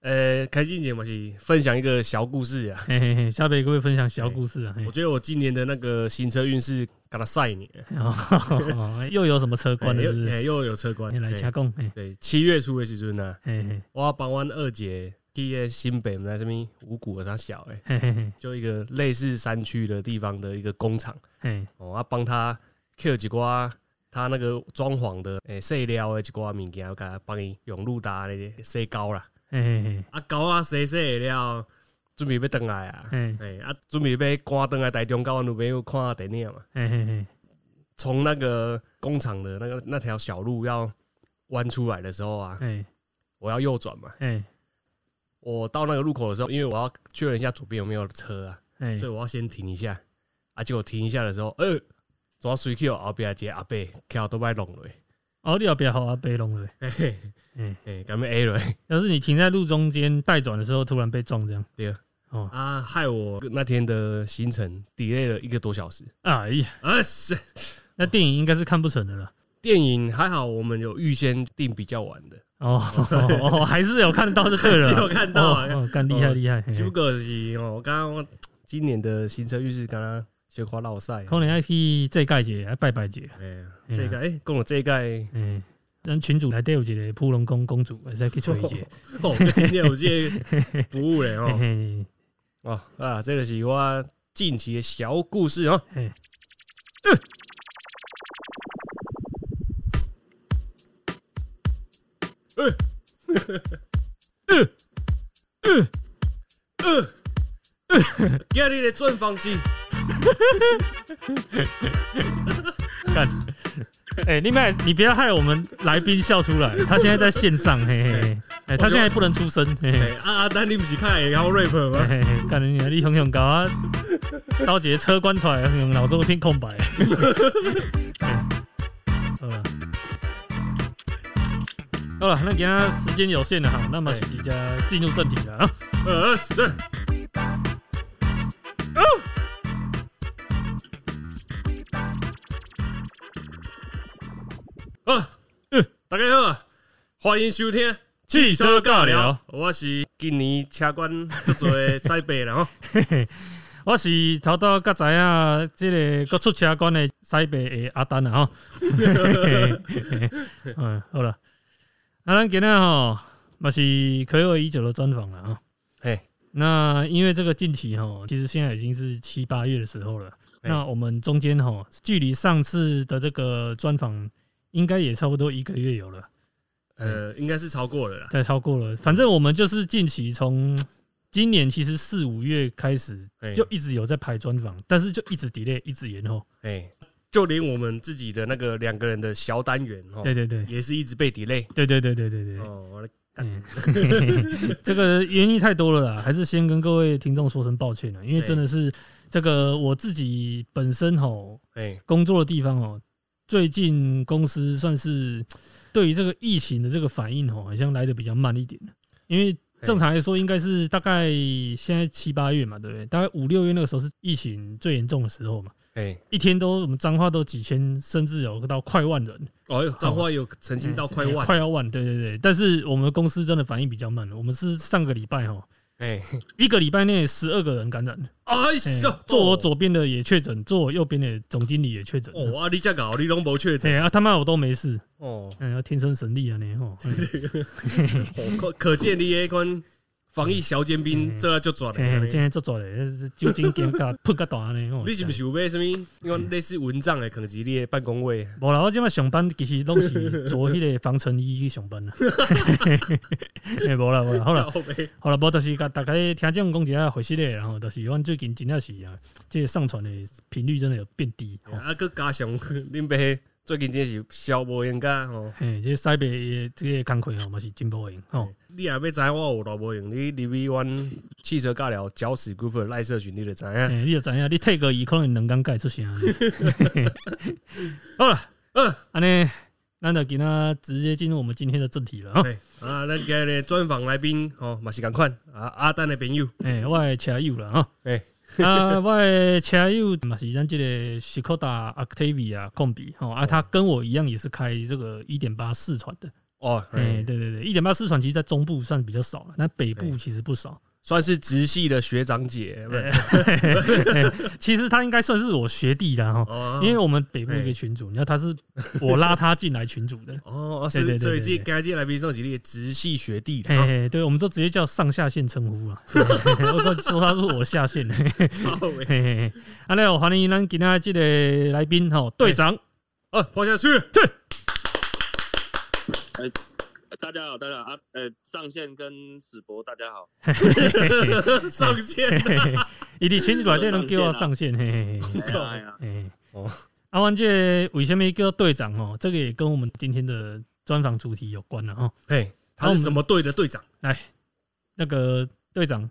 呃，开心节嘛是分享一个小故事啊。嘿嘿嘿，下边各位分享小故事啊。我觉得我今年的那个行车运势给他晒你，哦 又有什么车关了 是不是？哎又有车关嘿。来嘿加工，嘿对，七月初的时阵呢，我要帮阮二姐去个新北，我们在这边五谷啥小诶，嘿嘿嘿就一个类似山区的地方的一个工厂嘿哦，啊帮他 Q 几瓜他那个装潢的诶细料的一寡物件，我给他帮伊用路达咧洗膏啦，嘿嘿嘿。啊狗啊洗洗了，准备要倒来啊，嘿。诶啊准备要赶倒来台中，甲阮女朋友看电影嘛，嘿嘿嘿。从那个工厂的那个那条小路要弯出来的时候啊，嘿。我要右转嘛。嘿。我到那个路口的时候，因为我要确认一下左边有没有车啊，嘿。所以我要先停一下。啊，结果停一下的时候，呃，左水去后边一个阿伯跳都摆弄落，哦，你要不要好啊？被弄了。嘿嘿嗯，嘿，敢要 A 落，要是你停在路中间待转的时候突然被撞这样，对。哦，啊，害我那天的行程 delay 了一个多小时。哎呀，啊，是。那电影应该是看不成的了。电影还好，我们有预先订比较晚的，哦哦，还是有看到就对了，有看到。啊哦，哦干厉害厉害，不过是哦，我刚刚我今年的行车预示刚刚可能要去这届节，还拜拜节，哎这届哎，跟我这个。嗯，咱群主内底有一个普龙宫公主，会使去找伊一下。哦，今天有这个服务嘞哦。嘿哦啊，这个是我近期的小故事哦。嘿，今日的专访是，干。哎，你们你不要害我们来宾笑出来，他现在在线上，嘿嘿嘿，哎，他现在不能出声，嘿嘿哎啊啊，但你不是看然后 rap 吗？嘿嘿，干你娘！你雄雄搞啊，刀姐车关出来，雄脑中一片空白。嘿 好了，好了，那今天时间有限了哈，那么对大家进入正题了啊。呃，是。啊，嗯大家好啊，欢迎收听汽车尬聊，我是今年车管足多的西北人吼。嘿嘿，我是头拄甲知影，即个各出车管的西北的阿丹啊吼。嘿嘿嘿嗯，好了，啊咱今天吼，嘛是可有已久的专访了啊。嘿，那因为这个近期哈，其实现在已经是七八月的时候了。哎那我们中间哈，距离上次的这个专访，应该也差不多一个月有了，呃，应该是超过了啦。再超过了。反正我们就是近期从今年其实四五月开始哎就一直有在排专访，但是就一直 delay，一直延后。哎，就连我们自己的那个两个人的小单元哦，对对对，也是一直被 delay。对对对对对对。哦，我的嗯，这个原因太多了啦，还是先跟各位听众说声抱歉了，因为真的是这个我自己本身吼哎，工作的地方哦，最近公司算是对于这个疫情的这个反应哦，好像来的比较慢一点。因为正常来说，应该是大概现在七八月嘛，对不对？大概五六月那个时候是疫情最严重的时候嘛，哎，一天都我们彰化都几千，甚至有到快万人，哦，哟彰化有曾经到快万，快要万，对对对。但是我们公司真的反应比较慢，我们是上个礼拜哦，哎，一个礼拜内十二个人感染，哎哎呦，坐我左边的也确诊，坐我右边的总经理也确诊。哦，啊，你这搞，你拢无确诊对啊，他妈我都没事，哦，嗯，天生神力啊你吼，哦可可见你迄款防疫小尖兵，嗯这就赚嘿嘿了。今天做做嘞，是酒精检甲喷个大呢吼。你是不是有买什么？因为类似蚊帐的，可能是你的办公位。无啦，我今麦上班其实拢是做迄个防尘衣去上班啦。诶，无啦无啦，好啦好啦，无就是甲大家听众讲一下回事咧，然后就是阮最近真正是啊，这个上传的频率真的有变低。吼啊，佮加上恁爸最近真是消无闲噶吼。嘿，这西北的这个工课吼嘛是真无用吼。你也要知影我有偌无用，你入去阮汽车尬聊搅屎 group 的赖社群，你就知影。嘿，你就知影，你 take 伊可能两工改出声。好了，嗯，安尼，咱就今仔直接进入我们今天的正题了啊，咱今日专访来宾吼嘛是共款啊，阿丹的朋友。诶、我的车友了哈。诶 啊，我的车友嘛是咱这个 s c o d a Octavia 控比哦啊，他跟我一样也是开这个一点八四传的哦，哎，对对对，一点八四传其实在中部算比较少了，那北部其实不少。算是直系的学长姐，不是哎其实他应该算是我学弟的哈，哦，因为我们北部一个群主，你知道他是我拉他进来群主的。哦，是所以这该届来宾送几列直系学弟的，嘿嘿，对，我们都直接叫上下线称呼啊。嘿嘿嘿我都说他是我下线的。嘿嘿好喂嘿嘿，啊，那我欢迎咱今天这个来宾哈，队长。啊，跑下去，大家好，大家好啊，呃，上线跟史博大家好，上线嘿嘿嘿伊伫群主内底能叫我上线，嘿嘿嘿。哎呀哎哦，阿万这为什么叫队长哦？这个也跟我们今天的专访主题有关了哦。嘿，他是什么队的队长？那个队长，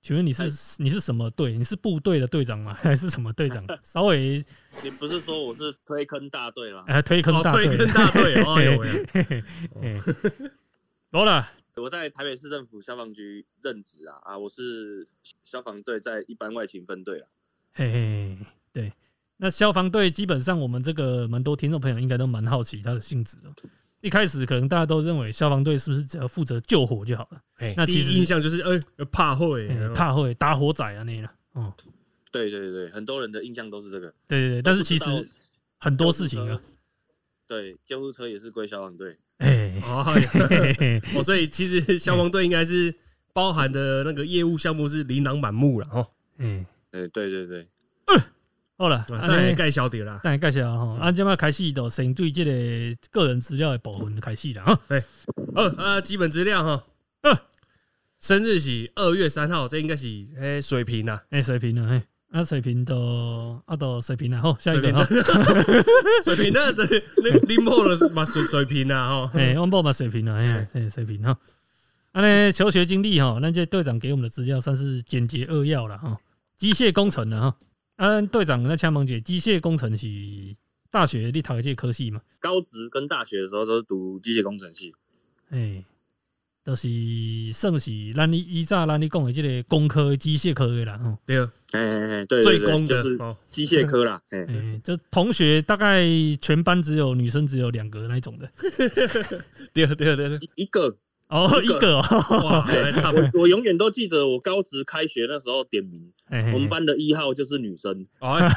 请问你是你是什么队？你是部队的队长吗？还是什么队长？稍微你不是说我是推坑大队吗？呃推坑哦，大队，推坑大队，哦呦喂，嘿嘿嘿好了，我在台北市政府消防局任职啊，啊，我是消防队在一般外勤分队啊。嘿嘿，对。那消防队基本上，我们这个蛮多听众朋友应该都蛮好奇它的性质的。一开始可能大家都认为消防队是不是只要负责救火就好了？嘿那其实第一印象就是，哎，怕会，嗯怕会打火仔啊那个。哦，对对对，很多人的印象都是这个。对对对，但是其实很多事情啊，对，救护车也是归消防队。哎，哦，所以其实消防队应该是包含的那个业务项目是琳琅满目了哦，哎，对对对对，好了，啊安尼那也盖小点啦，等下介绍吼，啊即摆开始就先对即个个人资料的部分开始了哈。呃呃，基本资料哈，呃生日是二月三号，这应该是诶水平啦，诶，水平啦，嘿，啊水平都啊都水平了，吼，下一个水平哈，水平那的那林某的嘛水水平啦哈，哎，汪宝嘛水平了，哎，哎水平哈。啊呢，求学经历哈，那这队长给我们的资料算是简洁扼要了哈。机械工程的哈，啊队长那枪萌姐，机械工程系大学你读的这个科系嘛？高职跟大学的时候都是读机械工程系。哎，都、是算是咱你依照咱你讲的这个工科、机械科的啦，吼。对，哎哎哎，对，最对对攻的就是哦，机械科啦。哎，哎、就同学大概全班只有女生只有两个那一种的。对对对对，一一个哦，一一个个哦，哇，还差不多，我永远都记得我高职开学那时候点名，哎我们班的一号就是女生，哦，啊，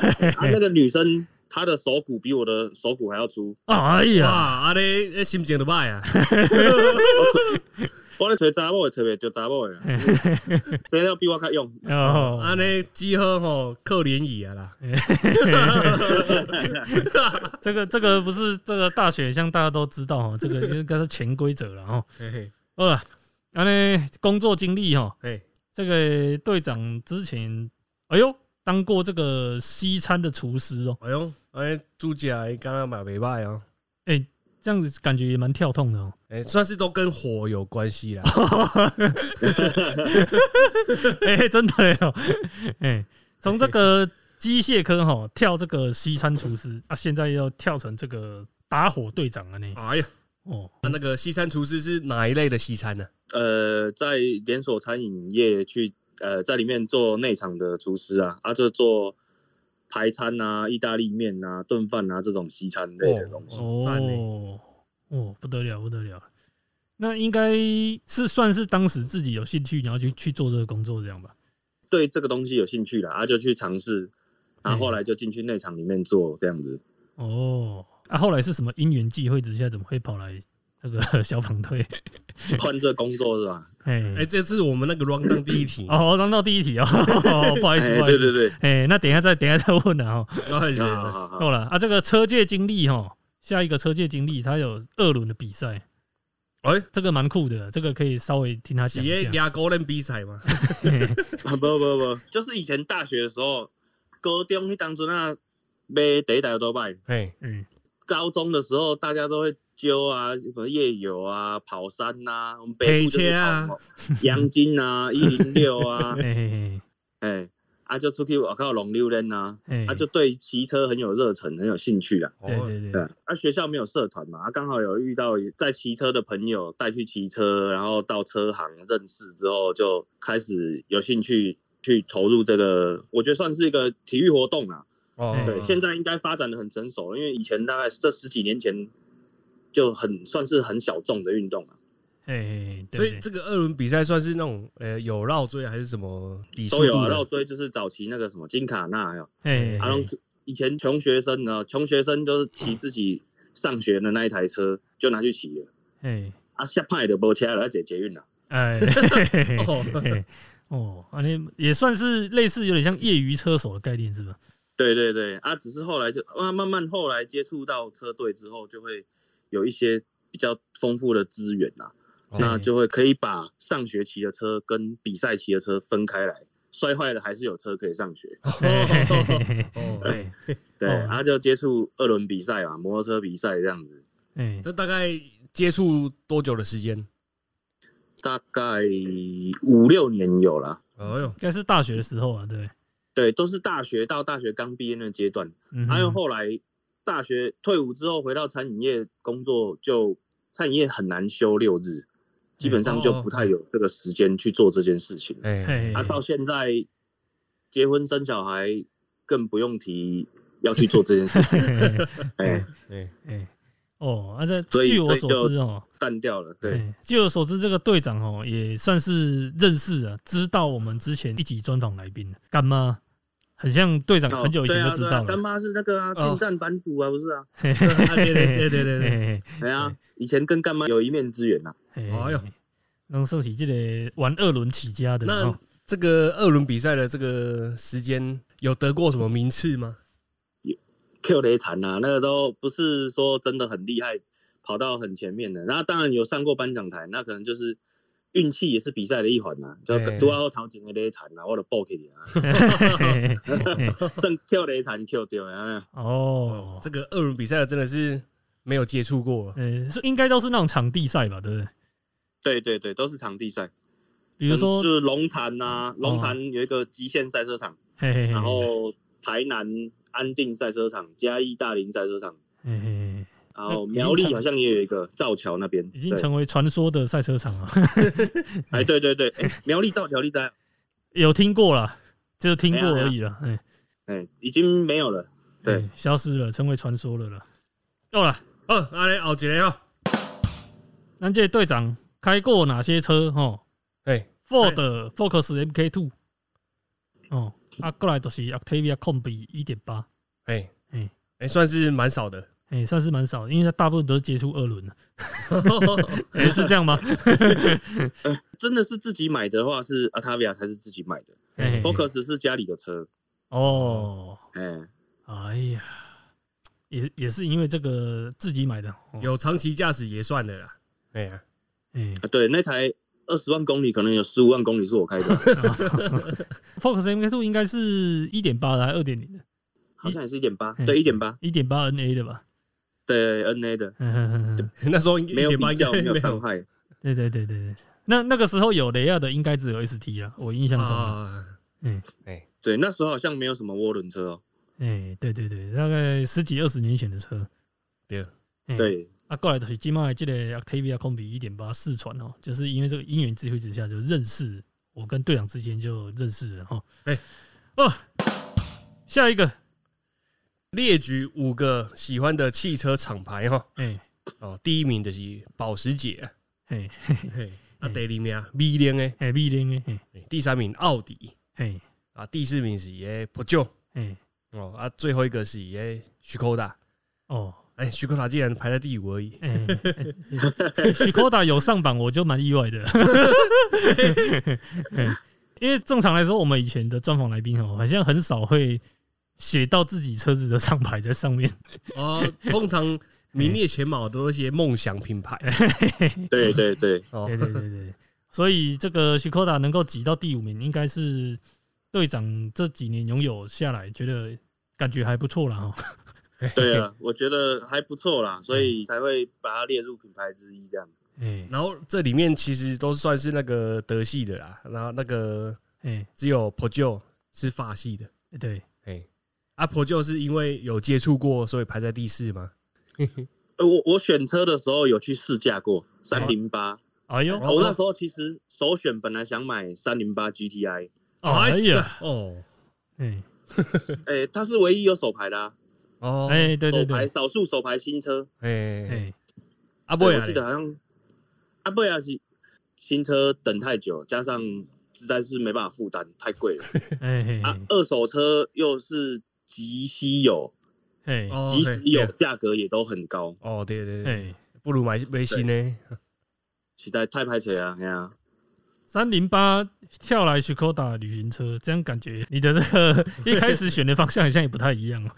那个女生她的手骨比我的手骨还要粗，哎哇，呀，啊咧心情都歹啊，我咧找查某的特别就查某的，谁要比我较勇？哦，安尼只好吼靠联谊啊啦，这个这个不是这个大选项，大家都知道哦，这个应该是潜规则了哦。嘿嘿。好了，啊呢，工作经历哈，嘿，这个队长之前，哎呦，当过这个西餐的厨师哦，哎呦，哎，煮食的刚刚嘛袂歹哦，这样子感觉也蛮跳痛的哦。哎，算是都跟火有关系啦，哎、真的哟！哎、从这个机械科哈跳这个西餐厨师啊，现在又跳成这个打火队长了呢。哎呀，哦，那那个西餐厨师是哪一类的西餐呢？呃，在连锁餐饮业去呃在里面做内场的厨师啊，啊就做排餐啊、意大利面啊、炖饭啊这种西餐类的东西。哦哦，哦，不得了，不得了。那应该是算是当时自己有兴趣，然后去去做这个工作这样吧？对这个东西有兴趣了，啊就去尝试，然后后来就进去内场里面做这样子。哦，啊，后来是什么因缘际会之下，怎么会跑来那个 消防队？换这工作是吧？哎哎，这是我们那个 round down 第一题，哦，run 到第一题哦，哦不好意思，哎不好意思。对对对，哎，那等一下再等一下再问了哦。哦是好好好够了啊！这个车界经历哈，下一个车界经历，他有二轮的比赛，哎，这个蛮酷的，这个可以稍微听他讲一下。俩高人比赛嘛？啊不不不，就是以前大学的时候，高中去当初那买第一台都拜，嘿，嗯，高中的时候大家都会揪啊，什么夜游啊、跑山呐、我们北部就是黑车啊阳金啊、一零六啊，哎，啊就出去我靠龙溜人呐，嘿，啊就对骑车很有热忱，很有兴趣啊。哦对对对对，啊学校没有社团嘛，啊刚好有遇到在骑车的朋友带去骑车，然后到车行认识之后，就开始有兴趣去投入这个，我觉得算是一个体育活动啊。哦，对，嗯。现在应该发展的很成熟，因为以前大概这十几年前就很算是很小众的运动啊，哎，所以对。这个二轮比赛算是那种呃有绕追还是什么都有啊。绕追就是早期那个什么金卡纳有，哎，阿龙以前穷学生呢，穷学生就是骑自己上学的那一台车就拿去骑了，哎啊下派的没车了，要解捷运了。哎，哦嘿哦，啊，你也算是类似有点像业余车手的概念是吧？对对对，啊，只是后来就啊慢慢后来接触到车队之后，就会有一些比较丰富的资源啦，哦那就会可以把上学骑的车跟比赛骑的车分开来，摔坏了还是有车可以上学。哦，哎 对，哦然后就接触二轮比赛嘛，摩托车比赛这样子，哎，这大概接触多久的时间？大概五六年有了。哎呦，应该是大学的时候啊，对，对，都是大学到大学刚毕业那个阶段，还有后来大学退伍之后回到餐饮业工作，就餐饮业很难休六日，基本上就不太有这个时间去做这件事情。哎，到现在结婚生小孩，更不用提要去做这件事情，哎，哎，哎哦，啊，这据我所知哦，淡掉了。对，哎，据我所知，这个队长哦也算是认识啊，知道我们之前一集专访来宾干妈，很像队长哦很久以前就知道了。干妈是那个啊，哦天战版主啊，不是啊？嘿 对对对对对哎呀，以前跟干妈有一面之缘呐。哎呦，能说起这个玩二轮起家的，那哦这个二轮比赛的这个时间有得过什么名次吗？Q 雷残啊，那个都不是说真的很厉害，跑到很前面的。那当然有上过颁奖台，那可能就是运气也是比赛的一环呐、就哎多后头前的雷残啊，我就报给你啊，剩 Q 雷残 Q 掉啊。哦，这个二轮比赛真的是没有接触过，呃，是应该都是那种场地赛吧，对不对？对对对，都是场地赛，比如说是龙潭呐，龙潭有一个极限赛车场，嘿嘿嘿。然后台南安定赛车场、嘉义大林赛车场，嘿嘿嘿然后苗栗好像也有一个造桥那边，已经成为传说的赛车场了，哎对对对，哎苗栗造桥你在，有听过了，就听过而已了，哎，哎已经没有了。对。哎，消失了，成为传说了了。够了，哦，阿来后一个哦，咱这队长开过哪些车？吼。哎，，Ford Focus MK Two，哦，啊，过来都是 Octavia 控比一点八，哎哎哎，算是蛮少的，哎，算是蛮少的，因为它大部分都是接触二轮的，哎，是这样吗？真的是自己买的话，是 Atavia 才是自己买的。嘿嘿嘿，Focus 是家里的车。哦，哎，哎呀，也也是因为这个自己买的，哦。有长期驾驶也算的啦。哎呀，哎啊对，那台二十万公里可能有十五万公里是我开的，，Focus MK Two 应该是一点八的还是二点零的？好像也是一点八，嗯对，一点八，一点八 NA 的吧？对，NA 的，那时候一没有点八比较，没有伤有。害。对对对对对，那那个时候有雷亚的应该只有 ST 啊，我印象中嗯，哎，对，那时候好像没有什么涡轮车哦。哎，对对对，大概十几二十年前的车，对，哎，对，啊，过来就是今麦这个 Octavia 空比一点八试传哦，就是因为这个因缘际会之下就认识，我跟队长之间就认识了哈。哎。哦，下一个，列举五个喜欢的汽车厂牌哈。哎。哦，第一名就是保时捷。啊，哎嘿，啊，嗯第二名啊，米零诶，哎，B 零哎嘿。第三名奥迪。哎啊，第四名是诶 p e 哎哦啊，最后一个是诶徐科达，哦。哎，徐科达竟然排在第五而已，哎，许科达有上榜，我就蛮意外的。哎因为正常来说，我们以前的专访来宾哦，好像很少会写到自己车子的上牌在上面。哦，通常名列前茅都是些梦想品牌对对对，哦对，对对对，所以这个许科达能够挤到第五名，应该是队长这几年拥有下来，觉得感觉还不错了哦。对啊，我觉得还不错啦，所以才会把它列入品牌之一这样。嗯。然后这里面其实都算是那个德系的啦，然后那个哎，只有 p e 是法系的，对，哎，啊 p e 是因为有接触过，所以排在第四吗？呃，我我选车的时候有去试驾过三零八，哎呦，哦我那时候其实首选本来想买三零八 GTI，哎呀，哦。哎。哎，它是唯一有手牌的啊，哦，哎，对对对牌，少数手牌新车。哎哎啊不呀对我记，得好像啊不呀是新车等太久，加上实在是没办法负担，太贵了。哎 嘿啊。二手车又是极稀有，嘿。哦即使有对。价格也都很高，哦，对对对，哎，不如买买新呢。实在太拍车啊！哎呀，三零八跳来 Skoda 旅行车，这样感觉你的这个 一开始选的方向好像也不太一样。哦。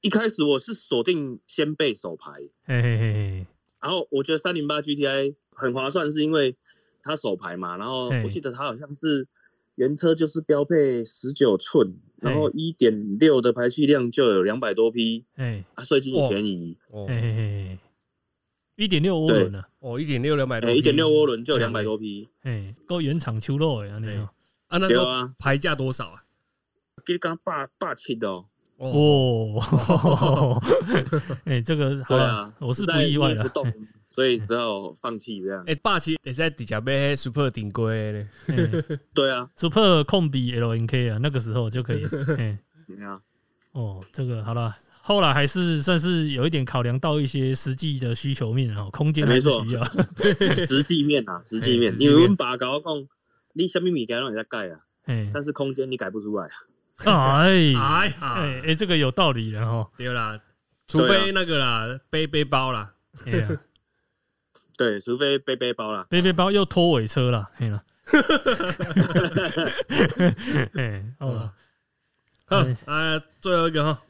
一开始我是锁定先备手牌，嘿嘿嘿嘿，然后我觉得三零八 GTI 很划算，是因为它手牌嘛，然后我记得它好像是原车就是标配十九寸，然后嘿一点六的排气量就有两百多匹哎啊，税金也哇。便宜，哦。嘿嘿嘿，一点六涡轮啊，哦，一点六两百多哎，一点六涡轮就两百多匹，嘿，够原厂秋肉的安尼哦。啊，那时候牌价多少啊？给刚霸霸气的哦，哦，哦，哎，这个好了对啊，，我是不意外的所以只好放弃这样。哎，霸气得在底下买 Super 顶规呢。嘿。对啊，Super 控比 LNK 啊，那个时候就可以。哎，你看，哦，这个好了，后来还是算是有一点考量到一些实际的需求面哦，空间还是没错需要。实际面啊，实际面实，际面因为阮爸甲我讲，你什么物件让你在改啊，哎但是空间你改不出来啊。哎 哎呀，哎哎，这个有道理了哈。对啦，除非那个啦，背背包啦。哎呀，对，除非背背包啦。背背包又拖尾车了，嘿了。哎哦，好哎，啊，最后一个哈，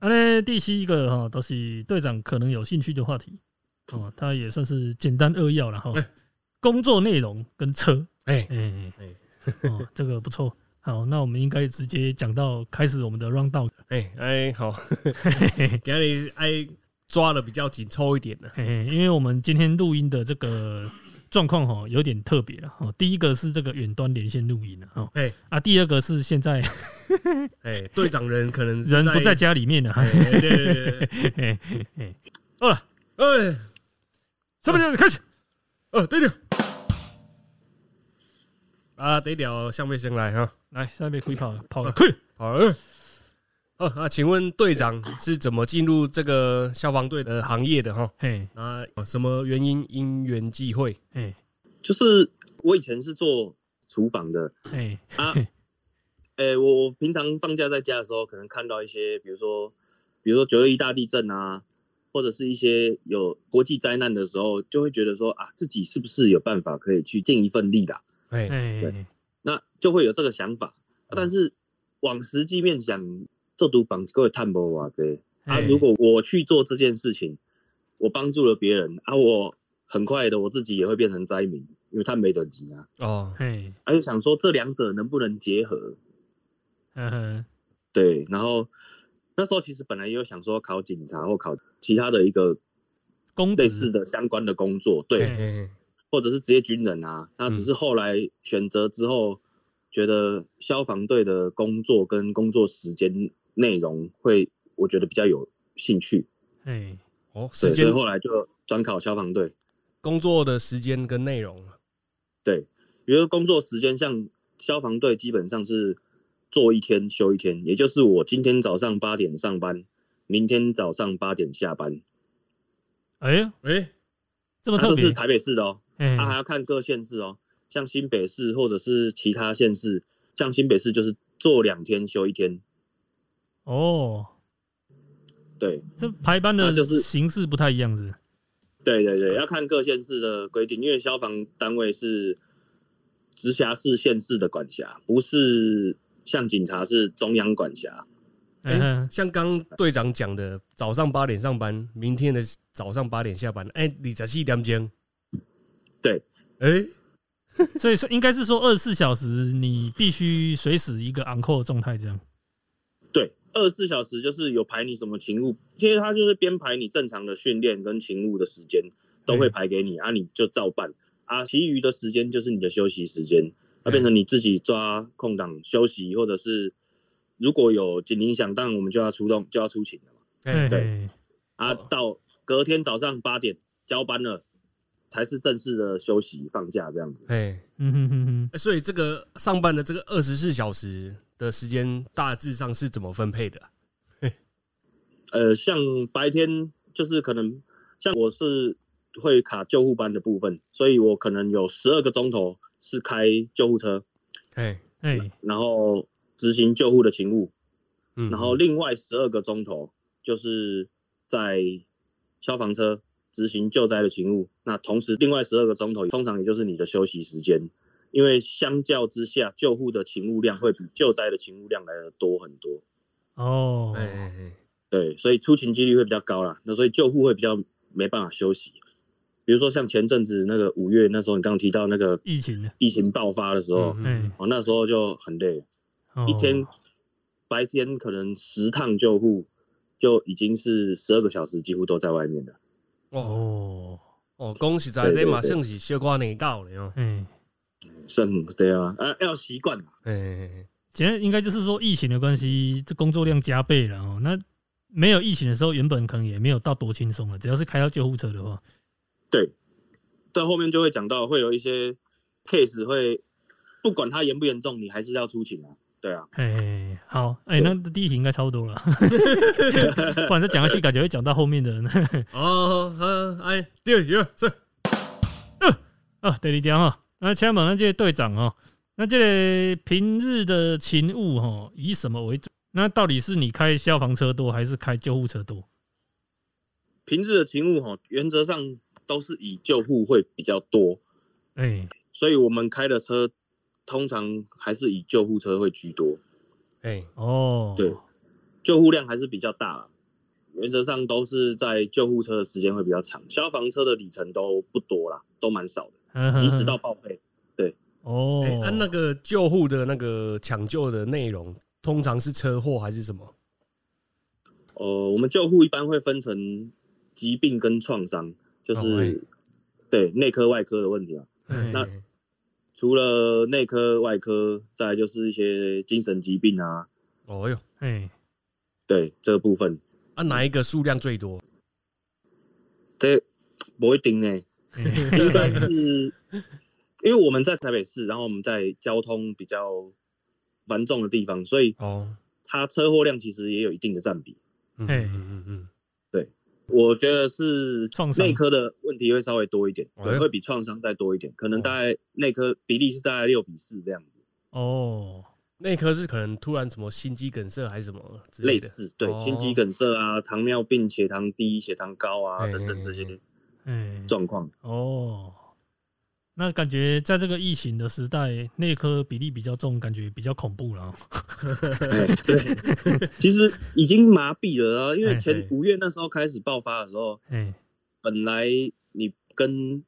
啊咧第七个哈都是队长可能有兴趣的话题哦，他也算是简单扼要了哈哎。工作内容跟车，哎，哎哎哦，这个不错。好，那我们应该直接讲到开始我们的 round down。哎哎，好，给你哎抓的比较紧凑一点的。嘿嘿，因为我们今天录音的这个状况哈有点特别了哦。第一个是这个远端连线录音了哦，哎啊，第二个是现在 哎，队长人可能人不在。家里面了。哎，对对对对，嘿嘿嘿，好了，哎，什么时候开始？呃，对了，啊，得了，向背先来哈。来，下面可以跑跑了，快点！好了，哦啊，请问队长是怎么进入这个消防队的行业的哈？嘿啊，什么原因因缘际会？嘿就是我以前是做厨房的嘿啊嘿，诶、我我平常放假在家的时候，可能看到一些，比如说，比如说九二一大地震啊，或者是一些有国际灾难的时候，就会觉得说啊，自己是不是有办法可以去尽一份力啦？哎，嘿那就会有这个想法。啊但是往实际面想，这都帮各位探波啊这。啊，如果我去做这件事情，我帮助了别人啊，我很快的我自己也会变成灾民，因为他没等级啊。哦，嘿，而且想说这两者能不能结合？嗯哼，对，然后那时候其实本来也有想说考警察或考其他的一个公类似的相关的工作，对，哎或者是职业军人啊。那只是后来选择之后，觉得消防队的工作跟工作时间内容会，我觉得比较有兴趣，哎哦，对，所以后来就转考消防队。工作的时间跟内容，对，比如说工作时间，像消防队基本上是做一天休一天，也就是我今天早上八点上班，明天早上八点下班，哎呀，哎，这么特别，是台北市的哦。嘿它还要看各县市哦，像新北市或者是其他县市，像新北市就是做两天休一天，哦，对这排班的就是形式不太一样，是不是？对对对，要看各县市的规定，因为消防单位是直辖市、县市的管辖，不是像警察是中央管辖。哎嗯哼，像刚队长讲的，早上八点上班，明天的早上八点下班，哎，你十四点钟，对，哎，所以说应该是说二十四小时你必须随时一个 on call 状态这样。对，二十四小时就是有排你什么勤务，其实他就是编排你正常的训练跟勤务的时间，都会排给你、啊，你就照办。啊，其余的时间就是你的休息时间，那变成你自己抓空档休息，或者是如果有紧急响，当然我们就要出动，就要出勤了嘛。哎，对。嘿。啊，哦。到隔天早上八点交班了，才是正式的休息放假这样子。哎，嗯哼哼哼，所以这个上班的这个二十四小时的时间，大致上是怎么分配的啊？呃，像白天就是可能像我是会卡救护班的部分，所以我可能有十二个钟头是开救护车，哎，哎，然后执行救护的勤务，嗯，然后另外十二个钟头就是在消防车执行救灾的勤务。那同时，另外十二个钟头通常也就是你的休息时间，因为相较之下，救护的勤务量会比救灾的勤务量来的多很多。哦，哎哎哎，对，所以出勤几率会比较高啦。那所以救护会比较没办法休息。比如说像前阵子那个五月那时候，你刚刚提到那个疫情，疫情爆发的时候，嗯哎，哦，那时候就很累，哦一天白天可能十趟救护就已经是十二个小时，几乎都在外面了。哦哦，哦，恭喜在这马上是小瓜年到了哦，哎，剩对啊，呃要习惯啦。哎哎哎，现在应该就是说疫情的关系，这工作量加倍了哦。那没有疫情的时候，原本可能也没有到多轻松了，只要是开到救护车的话，对，在后面就会讲到，会有一些 case 会，不管它严不严重，你还是要出勤啊。对啊，哎，好，哎，那第一题应该差不多了，不然再讲下去，感觉会讲到后面的。人 哦，好，哎，第二题是，啊，第二条哈，那请问那这个队长哦，那这个平日的勤务哈，以什么为主？那到底是你开消防车多，还是开救护车多？平日的勤务哈，原则上都是以救护会比较多，哎，所以我们开的车通常还是以救护车会居多，哎，哦，对。救护量还是比较大啦。原则上都是在救护车的时间会比较长，消防车的里程都不多啦，都蛮少的，嗯，即使到报废。对 哦哎，，按那个救护的那个抢救的内容，通常是车祸还是什么？呃，我们救护一般会分成疾病跟创伤，就是、对内科、外科的问题啊。嗯那除了内科、外科，再来就是一些精神疾病啊，哦哟，哎，对这个部分，啊，哪一个数量最多？这不一定呢，哎应该是因为我们在台北市，然后我们在交通比较繁重的地方，所以哦，它车祸量其实也有一定的占比。嗯嗯嗯嗯对我觉得是创伤内科的问题会稍微多一点，会比创伤再多一点，可能哦大概内科比例是大概六比四这样子，哦，内科是可能突然什么心肌梗塞还是什么之类的，类似对哦心肌梗塞啊、糖尿病、血糖低、血糖高啊哎等等这些哎，状况。哦，那感觉在这个疫情的时代，内科比例比较重，感觉比较恐怖了。对，其实已经麻痹了啊，因为哎前哎五月那时候开始爆发的时候，哎，本来你跟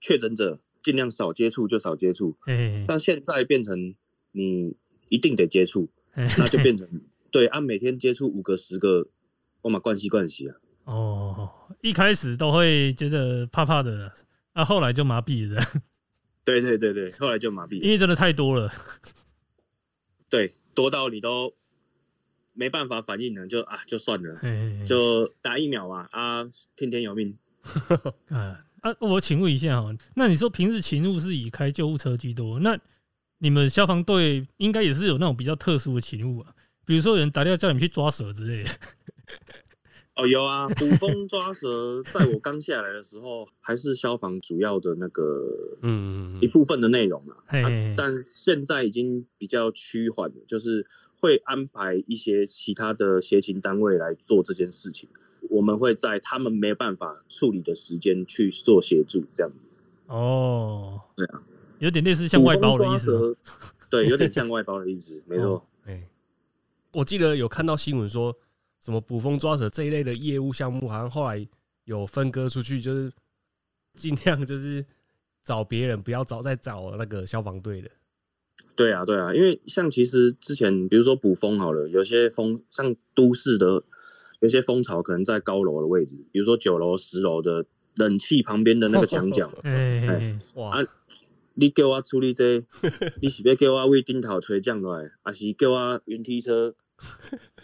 确诊者尽量少接触就少接触，哎，但现在变成你一定得接触，哎那就变成对按每天接触五个十个，我嘛关系关系啊。哦，一开始都会觉得怕怕的，啊，后来就麻痹了，对对对对，后来就麻痹了，因为真的太多了。对，多到你都没办法反应了，就啊就算了，哎，就打疫苗吧，啊听天由命。啊啊，我请问一下哈，那你说平日勤务是以开救护车居多，那你们消防队应该也是有那种比较特殊的勤务啊，比如说有人打电话叫你们去抓蛇之类的。哦，有啊，捕风抓蛇，在我刚下来的时候，还是消防主要的那个嗯一部分的内容啊。但现在已经比较趋缓了，就是会安排一些其他的协勤单位来做这件事情。我们会在他们没有办法处理的时间去做协助，这样子。哦，对啊，有点类似像外包的意思。对，有点像外包的意思，没错。哎，我记得有看到新闻说，什么捕风抓蛇这一类的业务项目，好像后来有分割出去，就是尽量就是找别人，不要找再找那个消防队的。对啊，对啊，因为像其实之前，比如说捕风好了，有些风像都市的，有些蜂巢可能在高楼的位置，比如说九楼、十楼的冷气旁边的那个墙角，哎哇啊，你叫我处理这个 你是要叫我为顶头吹降落来，还是叫我云梯车、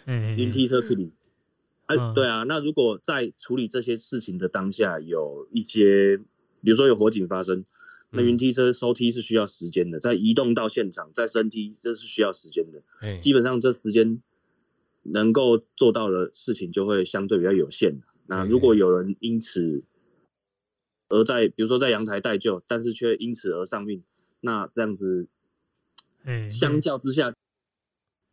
云梯车去理？对啊，那如果在处理这些事情的当下，有一些，比如说有火警发生，那嗯云梯车收梯是需要时间的，在移动到现场，再升梯，这是需要时间的。哎，基本上这时间能够做到的事情就会相对比较有限。那如果有人因此而在比如说在阳台待救，但是却因此而丧命，那这样子哎，相较之下，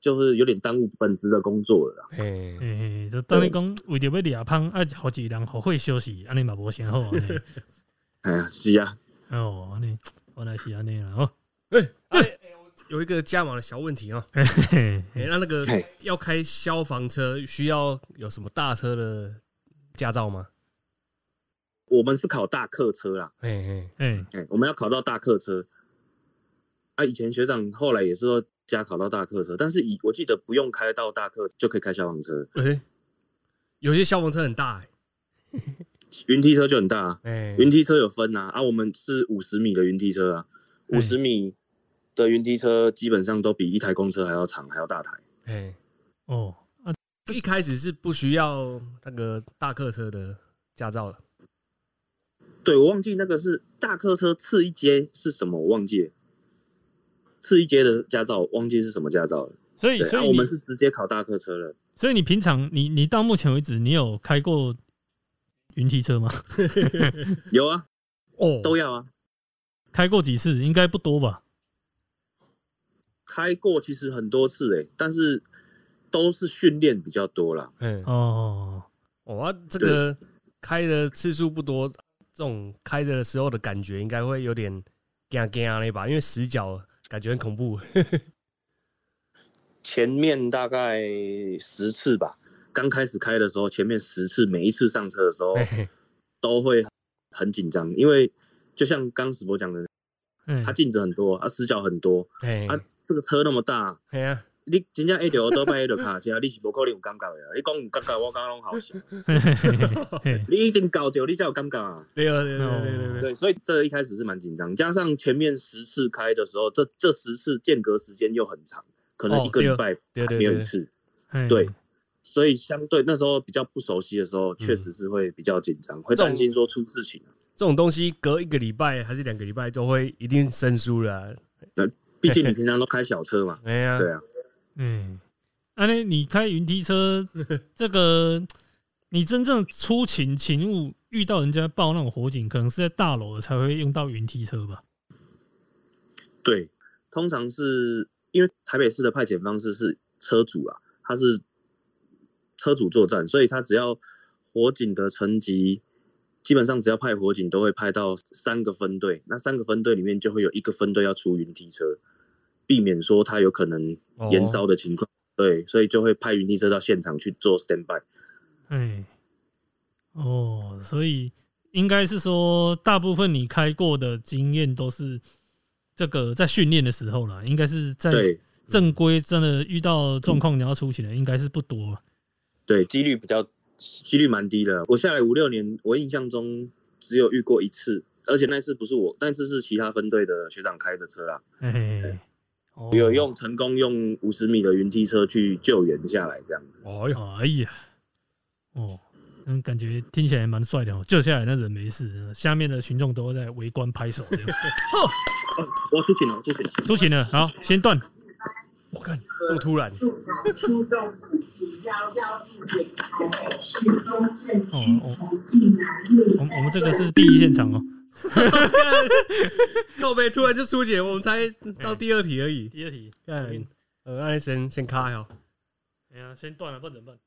就是有点耽误本职的工作了啦。嘿，诶，就等于讲为着要掠芳，啊，互一个人好会休息，安尼嘛无先好。哎呀，是啊，哦，安尼原来是安尼啦哦。哎，有一个加码的小问题哦，嘿嘿哎，那那个嘿要开消防车需要有什么大车的驾照吗？我们是考大客车啦，嘿嘿，嘿，哎，我们要考到大客车。啊，以前学长后来也是说加考到大客车，但是以我记得不用开到大客就可以开消防车，哎，有些消防车很大哎，云梯车就很大、啊。哎，云梯车有分啊，啊，我们是五十米的云梯车啊，嗯五十米的云梯车基本上都比一台公车还要长，还要大台。哎，哦，啊，一开始是不需要那个大客车的驾照的。对，我忘记那个是大客车次一阶是什么，我忘记了。次一阶的驾照忘记是什么驾照了。所以所以你我们是直接考大客车了。所以你平常你你到目前为止，你有开过云梯车吗？有啊，哦，都要啊。开过几次？应该不多吧？开过其实很多次诶、但是都是训练比较多啦。嗯，哦，哦，啊，这个开的次数不多，这种开着的时候的感觉应该会有点惊惊的吧？因为死角感觉很恐怖。前面大概十次吧，刚开始开的时候，前面十次，每一次上车的时候 都会很紧张，因为就像刚史博讲的，嗯。它镜子很多，啊死角很多，嘿，啊这个车那么大，嘿啊，你真正一条都摆迄条卡车，你是无可能有感觉的啊。你讲有感觉，我感觉拢好笑。你一定搞掉，你才有感觉啊。对啊，对对对对对，对，所以这一开始是蛮紧张，加上前面十次开的时候，这这十次间隔时间又很长，可能哦一个礼拜对对对没有一次。嘿对，所以相对那时候比较不熟悉的时候，确实是会比较紧张，会担心说出事情啊。这种东西隔一个礼拜还是两个礼拜都会一定生疏了啊。毕竟你平常都开小车嘛，哎呀，对啊，嗯，安尼你开云梯车，这个你真正出勤勤务遇到人家报那种火警，可能是在大楼才会用到云梯车吧？对，通常是因为台北市的派遣方式是车主啊，他是车主作战，所以他只要火警的层级，基本上只要派火警都会派到三个分队，那三个分队里面就会有一个分队要出云梯车，避免说它有可能哦延烧的情况。对，所以就会派云梯车到现场去做 stand by。哎，哦，所以应该是说，大部分你开过的经验都是这个在训练的时候啦，应该是在对正规真的遇到状况你要出勤的，应该是不多。对，几率比较几率蛮低的。我下来五六年，我印象中只有遇过一次，而且那次不是我，但是是其他分队的学长开的车啦，嘿嘿嘿，哦有用成功用五十米的云梯车去救援下来，这样子。哦哟，哎呀，哦，嗯，感觉听起来蛮帅的哦。救下来那人没事，下面的群众都在围观拍手这样。哦，我出勤了，出勤了。出勤了，好，先断。我看这么突然，哦区哦同济南路我们我们这个是第一现场哦，靠背突然就出血，我们才到第二题而已。第二题。看，呃，那先先开哦。哎呀，先断了，不然怎么办？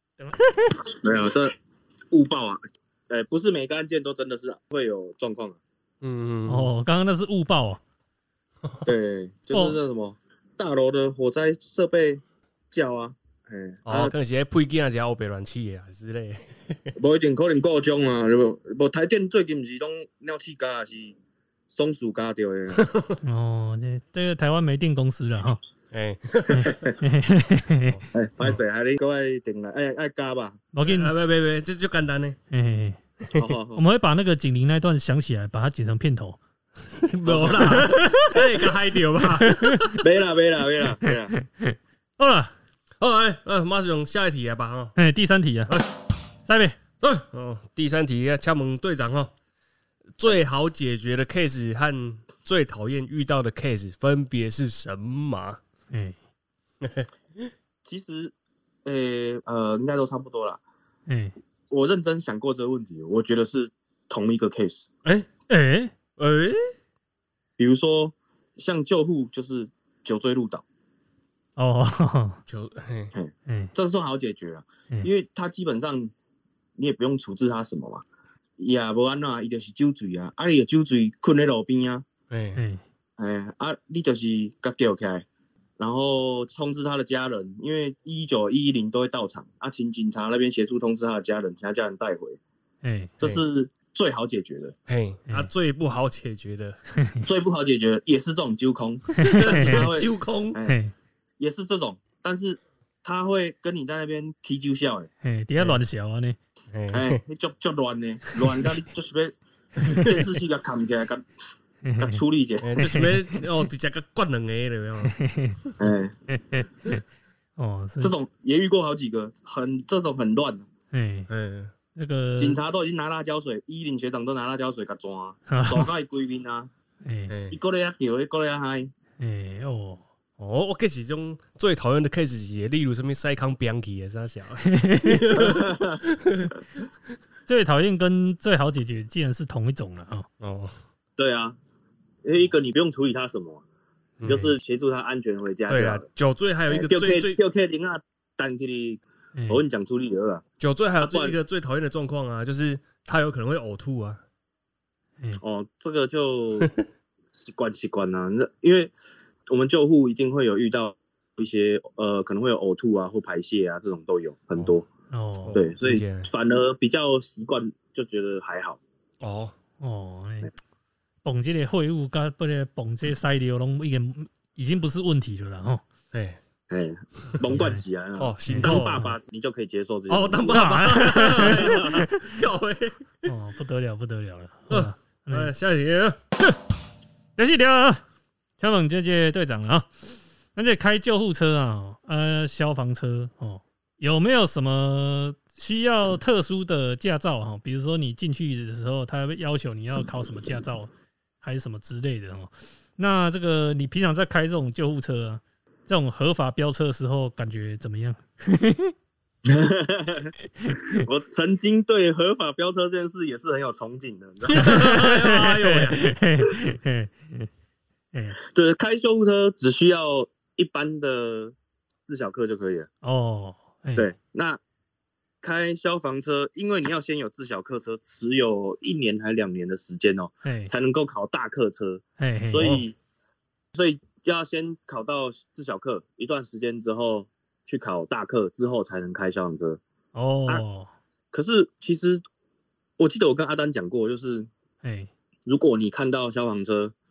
没有，这误报啊！呃，不是每个案件都真的是会有状况啊。嗯，哦，刚刚那是误报啊。对，就是那什么大楼的火灾设备叫啊，哎，哦，啊可，能是在配件啊，只后备暖气的啊之类的。无一定可能故障啊，无无台电最近毋是拢鸟气加是松鼠加掉的。哦，这这个台湾没电公司了哈。哎，哎，歹势，还你各位定来，爱爱加吧。我给你，啊，别别别，这就简单呢。嘿嘿嘿好好好，我们会把那个警铃那段想起来，把它剪成片头。没啦，哎，个嗨掉吧。没啦没啦没啦没啦。好了，好，哎，呃，马上下一题来吧哈。哎，第三题啊，下一位，哎，哦，第三题要敲门队长哦。最好解决的 case 和最讨厌遇到的 case 分别是什么？哎其实，诶呃，应该都差不多啦。哎，我认真想过这个问题，我觉得是同一个 case。哎哎，哎，比如说像救护就是酒醉入岛，哦，就嘿嗯，这算好解决啊，嗯。因为他基本上你也不用处置他什么嘛，也无安怎，伊就是酒醉啊，啊你有酒醉困在路边啊，哎哎，哎啊你就是甲叫起来，然后通知他的家人，因为一九一一零都会到场，啊请警察那边协助通知他的家人，请他家人带回，哎，这是最好解决的。嘿，啊，嗯最不好解决的。最不好解决的也是这种揪空，揪空，哎哎，也是这种，但是他会跟你在那边踢揪笑诶，哎，底下乱笑啊呢，哎哎，你足足乱呢，乱到你就是要 电视机甲扛起来，甲甲处理者，哎，就是要哦，直接个灌两个了，有没有？哎，哦，这，种也遇过好几个，很这种很乱的，哎，嗯，那个警察都已经拿辣椒水，一零学长都拿辣椒水甲抓，抓到伊规面啊，哎哎伊过来遐叫，伊过来遐嗨，哎哦，哦，我其实种最讨厌的 case 是，例如什么塞康 Bianchi 的啥小 最讨厌跟最好解决竟然是同一种了啊！哦，对啊，因为一个你不用处理他什么，你就是协助他安全回家就对啊。，酒醉还有一个最最就 K 零啊，单起你，哎我跟你讲处理了啦。酒醉还有最一个最讨厌的状况啊，就是他有可能会呕吐啊。哦，这个就习惯习惯啦。那因为我们救护一定会有遇到一些呃，可能会有呕吐啊或排泄啊，这种都有很多。哦，对，所以反而比较习惯，就觉得还好。哦，哦，哎蹦这个废物跟不个蹦这塞流拢已经已经不是问题了啦吼。哎，哎，蒙冠起来了。哦，行当动爸爸你就可以接受这些。哦，当爸爸，要喂，哦，不得了，不得了了。呃啊哎，下一题，联系掉，小猛这届队长了啊。那这开救护车啊，呃，消防车哦，有没有什么需要特殊的驾照哈？比如说你进去的时候，他会要求你要考什么驾照，还是什么之类的哦？那这个你平常在开这种救护车啊，这种合法飙车的时候，感觉怎么样？我曾经对合法飙车这件事也是很有憧憬的，你知道吗？哎呦，嘿嘿嘿对，开救护车只需要一般的自小课就可以了。哦，嘿对，那开消防车，因为你要先有自小客车持有一年还两年的时间哦，嘿才能够考大客车，嘿嘿，所以所以要先考到自小课一段时间之后，去考大课之后才能开消防车。哦，可是其实我记得我跟阿丹讲过，就是嘿，如果你看到消防车嘿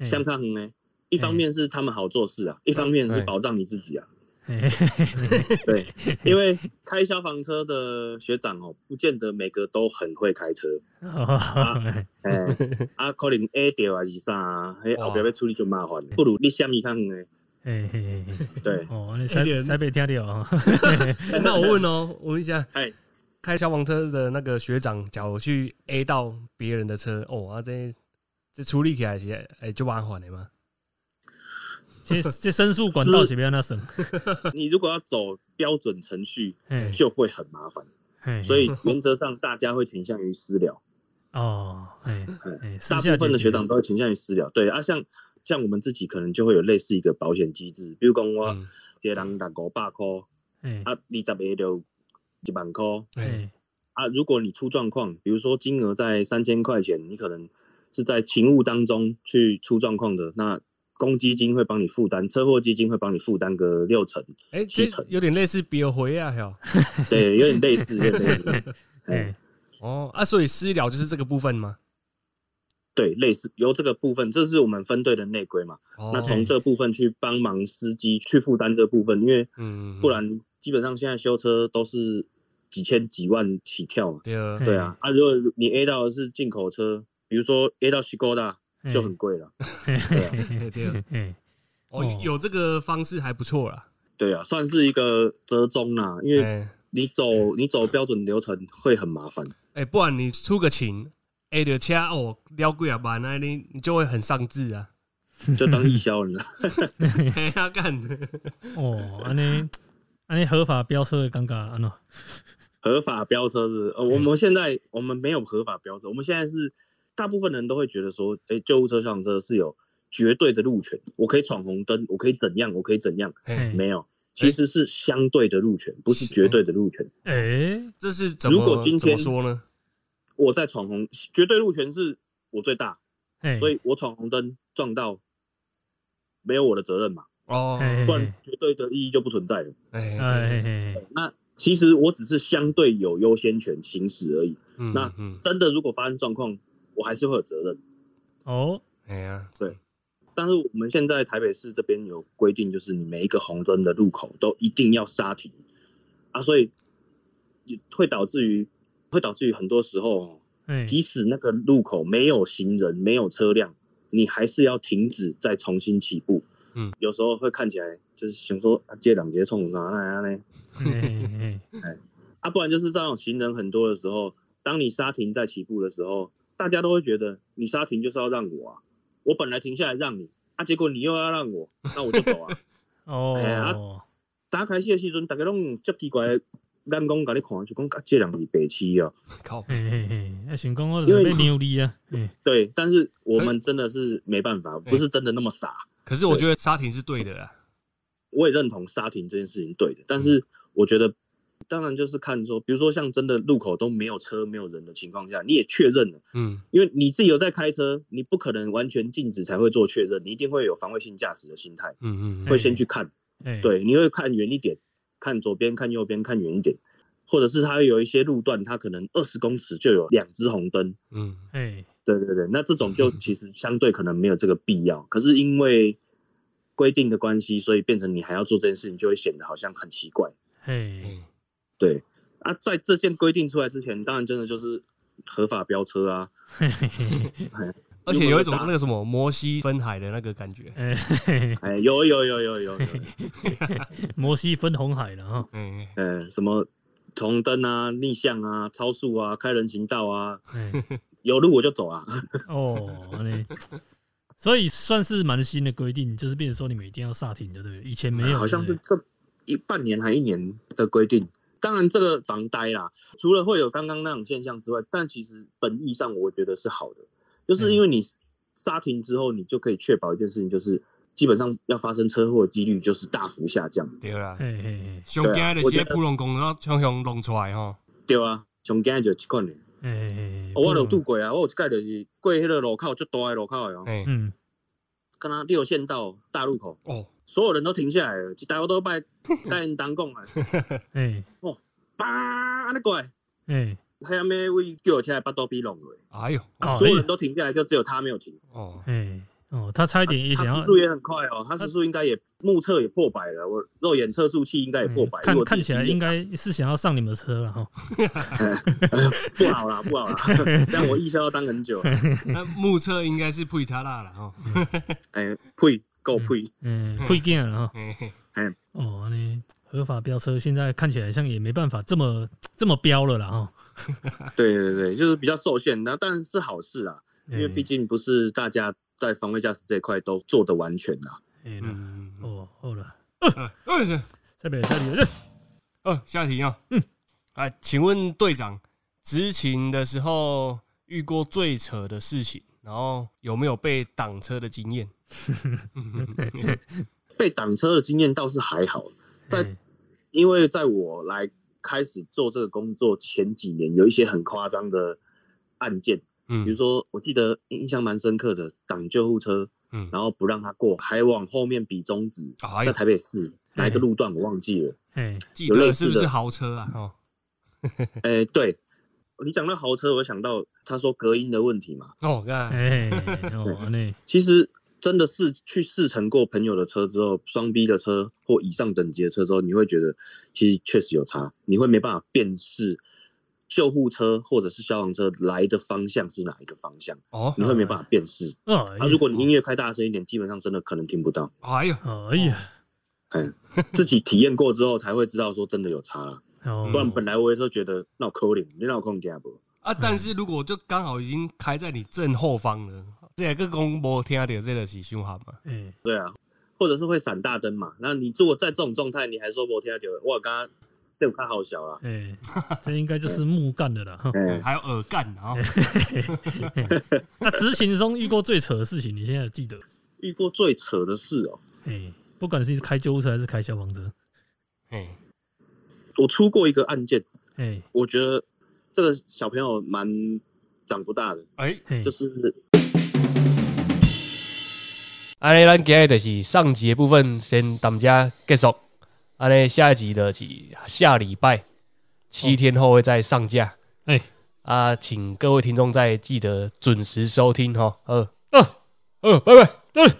相抗衡呢，一方面是他们好做事啊，一方面是保障你自己啊。对，因为开消防车的学长哦，不见得每个都很会开车。哦，哎，啊，可能 A 掉还是啥啊，后边要处理就麻烦，不如你虾米较远的。嘿嘿嘿嘿，对，哦，你才才被听到啊，哎 那我问哦，我问一下，哎，开消防车的那个学长，假如去 A 到别人的车，哦，啊这这处理起来是哎就麻烦的吗？这 这申诉管道是不要那省，你如果要走标准程序，嘿，就会很麻烦。嘿，所以原则上大家会倾向于私了，哦，嘿，嘿，私大部分的学长都会倾向于私了。对啊，像像我们自己可能就会有类似一个保险机制，比如讲我嗯，一个人六五百块，嘿，啊，二十个就一万块。哎，啊，如果你出状况，比如说金额在三千块钱，你可能是在勤务当中去出状况的，那公积金会帮你负担，车祸基金会帮你负担个六成，哎，这七成有点类似标回啊，哟。对，有点类似，有点类似，哦啊，所以私了就是这个部分吗？对，类似由这个部分，这是我们分队的内规嘛，哦那从这部分去帮忙司机去负担这部分，因为嗯，不然基本上现在修车都是几千几万起跳嘛，对啊，对啊，啊，如果你 A 到的是进口车，比如说 A 到西大嘿就很贵了。对对嘿嘿，哦哦，有这个方式还不错啦。对啊，算是一个折中啦，因为哎你走你走标准流程会很麻烦。哎，不然你出个勤，A 的车哦，撩贵啊万那你你就会很上志啊。就当义消了，你知道？嘿呀，干，哦，安尼安尼合法飙车的尴尬安喏，合法飙车是，呃，我们现在我们没有合法飙车，我们现在是大部分人都会觉得说，哎，救护车、消防车是有绝对的路权，我可以闯红灯，我可以怎样，我可以怎样，嘿没有，其实是相对的路权，不是绝对的路权。哎，这是怎么如果今天说呢？我在闯红，绝对路权是我最大，哎，所以我闯红灯撞到，没有我的责任嘛，哦，哎不然绝对的意义就不存在了。哎，哎哎那其实我只是相对有优先权行驶而已。嗯那嗯，真的如果发生状况，我还是会有责任。哦，哎呀，对但是我们现在台北市这边有规定，就是你每一个红灯的路口都一定要刹停啊，所以也会导致于会导致于很多时候，哎，即使那个路口没有行人、没有车辆，你还是要停止再重新起步。嗯，有时候会看起来就是想说啊，接两节冲啥那样呢？哎哎 啊，不然就是这种行人很多的时候，当你刹停再起步的时候，大家都会觉得你刹停就是要让我啊，我本来停下来让你啊，结果你又要让我，那我就走啊。哎呀哦，打开始的时阵，大家拢足奇怪的眼光甲你看，就讲啊这人是白痴哦。靠，哎哎哎，啊，想讲我因为是被牛力啊，哎 对，但是我们真的是没办法，不是真的那么傻。可是我觉得刹停是对的啦。我也认同刹停这件事情对的，但是我觉得，当然就是看说，比如说像真的路口都没有车、没有人的情况下，你也确认了。嗯，因为你自己有在开车，你不可能完全禁止才会做确认，你一定会有防卫性驾驶的心态，嗯嗯嗯，会先去看，哎，对，你会看远一点，看左边、看右边、看远一点，或者是它有一些路段，它可能二十公尺就有两只红灯，嗯，哎。对对对，那这种就其实相对可能没有这个必要，可是因为规定的关系，所以变成你还要做这件事情，就会显得好像很奇怪，哎嗯对啊，在这件规定出来之前，当然真的就是合法飙车啊，嘿嘿嘿 而且有一种那个什么摩西分海的那个感觉。哎有有有有有有，摩西分红海了哈，嗯，嗯，什么红灯啊、逆向啊、超速啊、开人行道啊，哎有路我就走啊。哦，所以算是蛮新的规定，就是变成说你们一定要刹停的，对不对？以前没有，好像是这一半年还一年的规定。当然，这个防呆啦，除了会有刚刚那种现象之外，但其实本意上我觉得是好的，就是因为你刹停之后，你就可以确保一件事情，就是基本上要发生车祸的几率就是大幅下降。对啦，对嘿嘿嘿。上惊的我觉得是普龙公路向向弄出来吼。对啊，上惊就这款的。嘿嘿嘿，哦我有拄过啊，我有一届就是过迄个路口，就大的路口的哦，哎，嗯，跟他六线道大路口，哦，所有人都停下来了，一台我都拜 拜人当讲啊，哎。叭安尼过来，哎。还咩位叫我车巴肚皮弄落，哎呦，哦所有人都停下来，就只有他没有停。哦，哎哦，他差一点也想要时速也很快哦，他时速应该也目测也破百了，我肉眼测速器应该也破百，嗯看如果看起来应该该是想要上你们的车了哈。不好啦，不好啦，但我艺销要当很久。那目测应该是配他啦了哈。哎，配，够配，嗯，配件了哈。嘿嘿哦，那合法飙车现在看起来像也没办法这么这么飙了啦哈。对对对，就是比较受限，那但是好事啊，因为哎毕竟不是大家在防卫驾驶这一块都做得完全啊。哎那嗯，哦好了，呃，二是，这边这里哦，下题啊，嗯，哎，请问队长，执勤的时候遇过最扯的事情，然后有没有被挡车的经验？被挡车的经验倒是还好，在哎。因为在我来开始做这个工作前几年，有一些很夸张的案件，嗯。比如说我记得印象蛮深刻的，挡救护车，嗯。然后不让他过，还往后面比中指，哎，在台北市哪一个路段我忘记了。哎记得有类似的。是不是豪车啊？哦，哎、对。你讲到豪车，我想到他说隔音的问题嘛，哦，看，哎哦那其实真的是去试乘过朋友的车之后，双 B 的车或以上等级的车之后，你会觉得其实确实有差，你会没办法辨识救护车或者是消防车来的方向是哪一个方向，哦，你会没办法辨识。哎啊，如果你音乐开大声一点，基本上真的可能听不到。哎呀，哎呀哎，自己体验过之后才会知道说真的有差啦，哦不然本来我也都觉得那可能，你那有空听不？啊，但是如果就刚好已经开在你正后方了，这个公播听到，这个是凶好嘛？嗯对啊，或者是会闪大灯嘛。那你如果在这种状态，你还说我听到，我刚刚这个太好小啊。哎，这应该就是木干的啦。哈哎，还有耳干啊，那执行中遇过最扯的事情，你现在有记得？遇过最扯的事哦，哎，不管是开救护车还是开消防车，哎，我出过一个案件，哎我觉得这个小朋友蛮长不大的，哎，哎就，是安尼咱今日就是上集的部分先到遮结束，安尼下一集就是下礼拜七天后会再上架。哎啊，请各位听众再记得准时收听哈。呃呃呃，拜拜。对。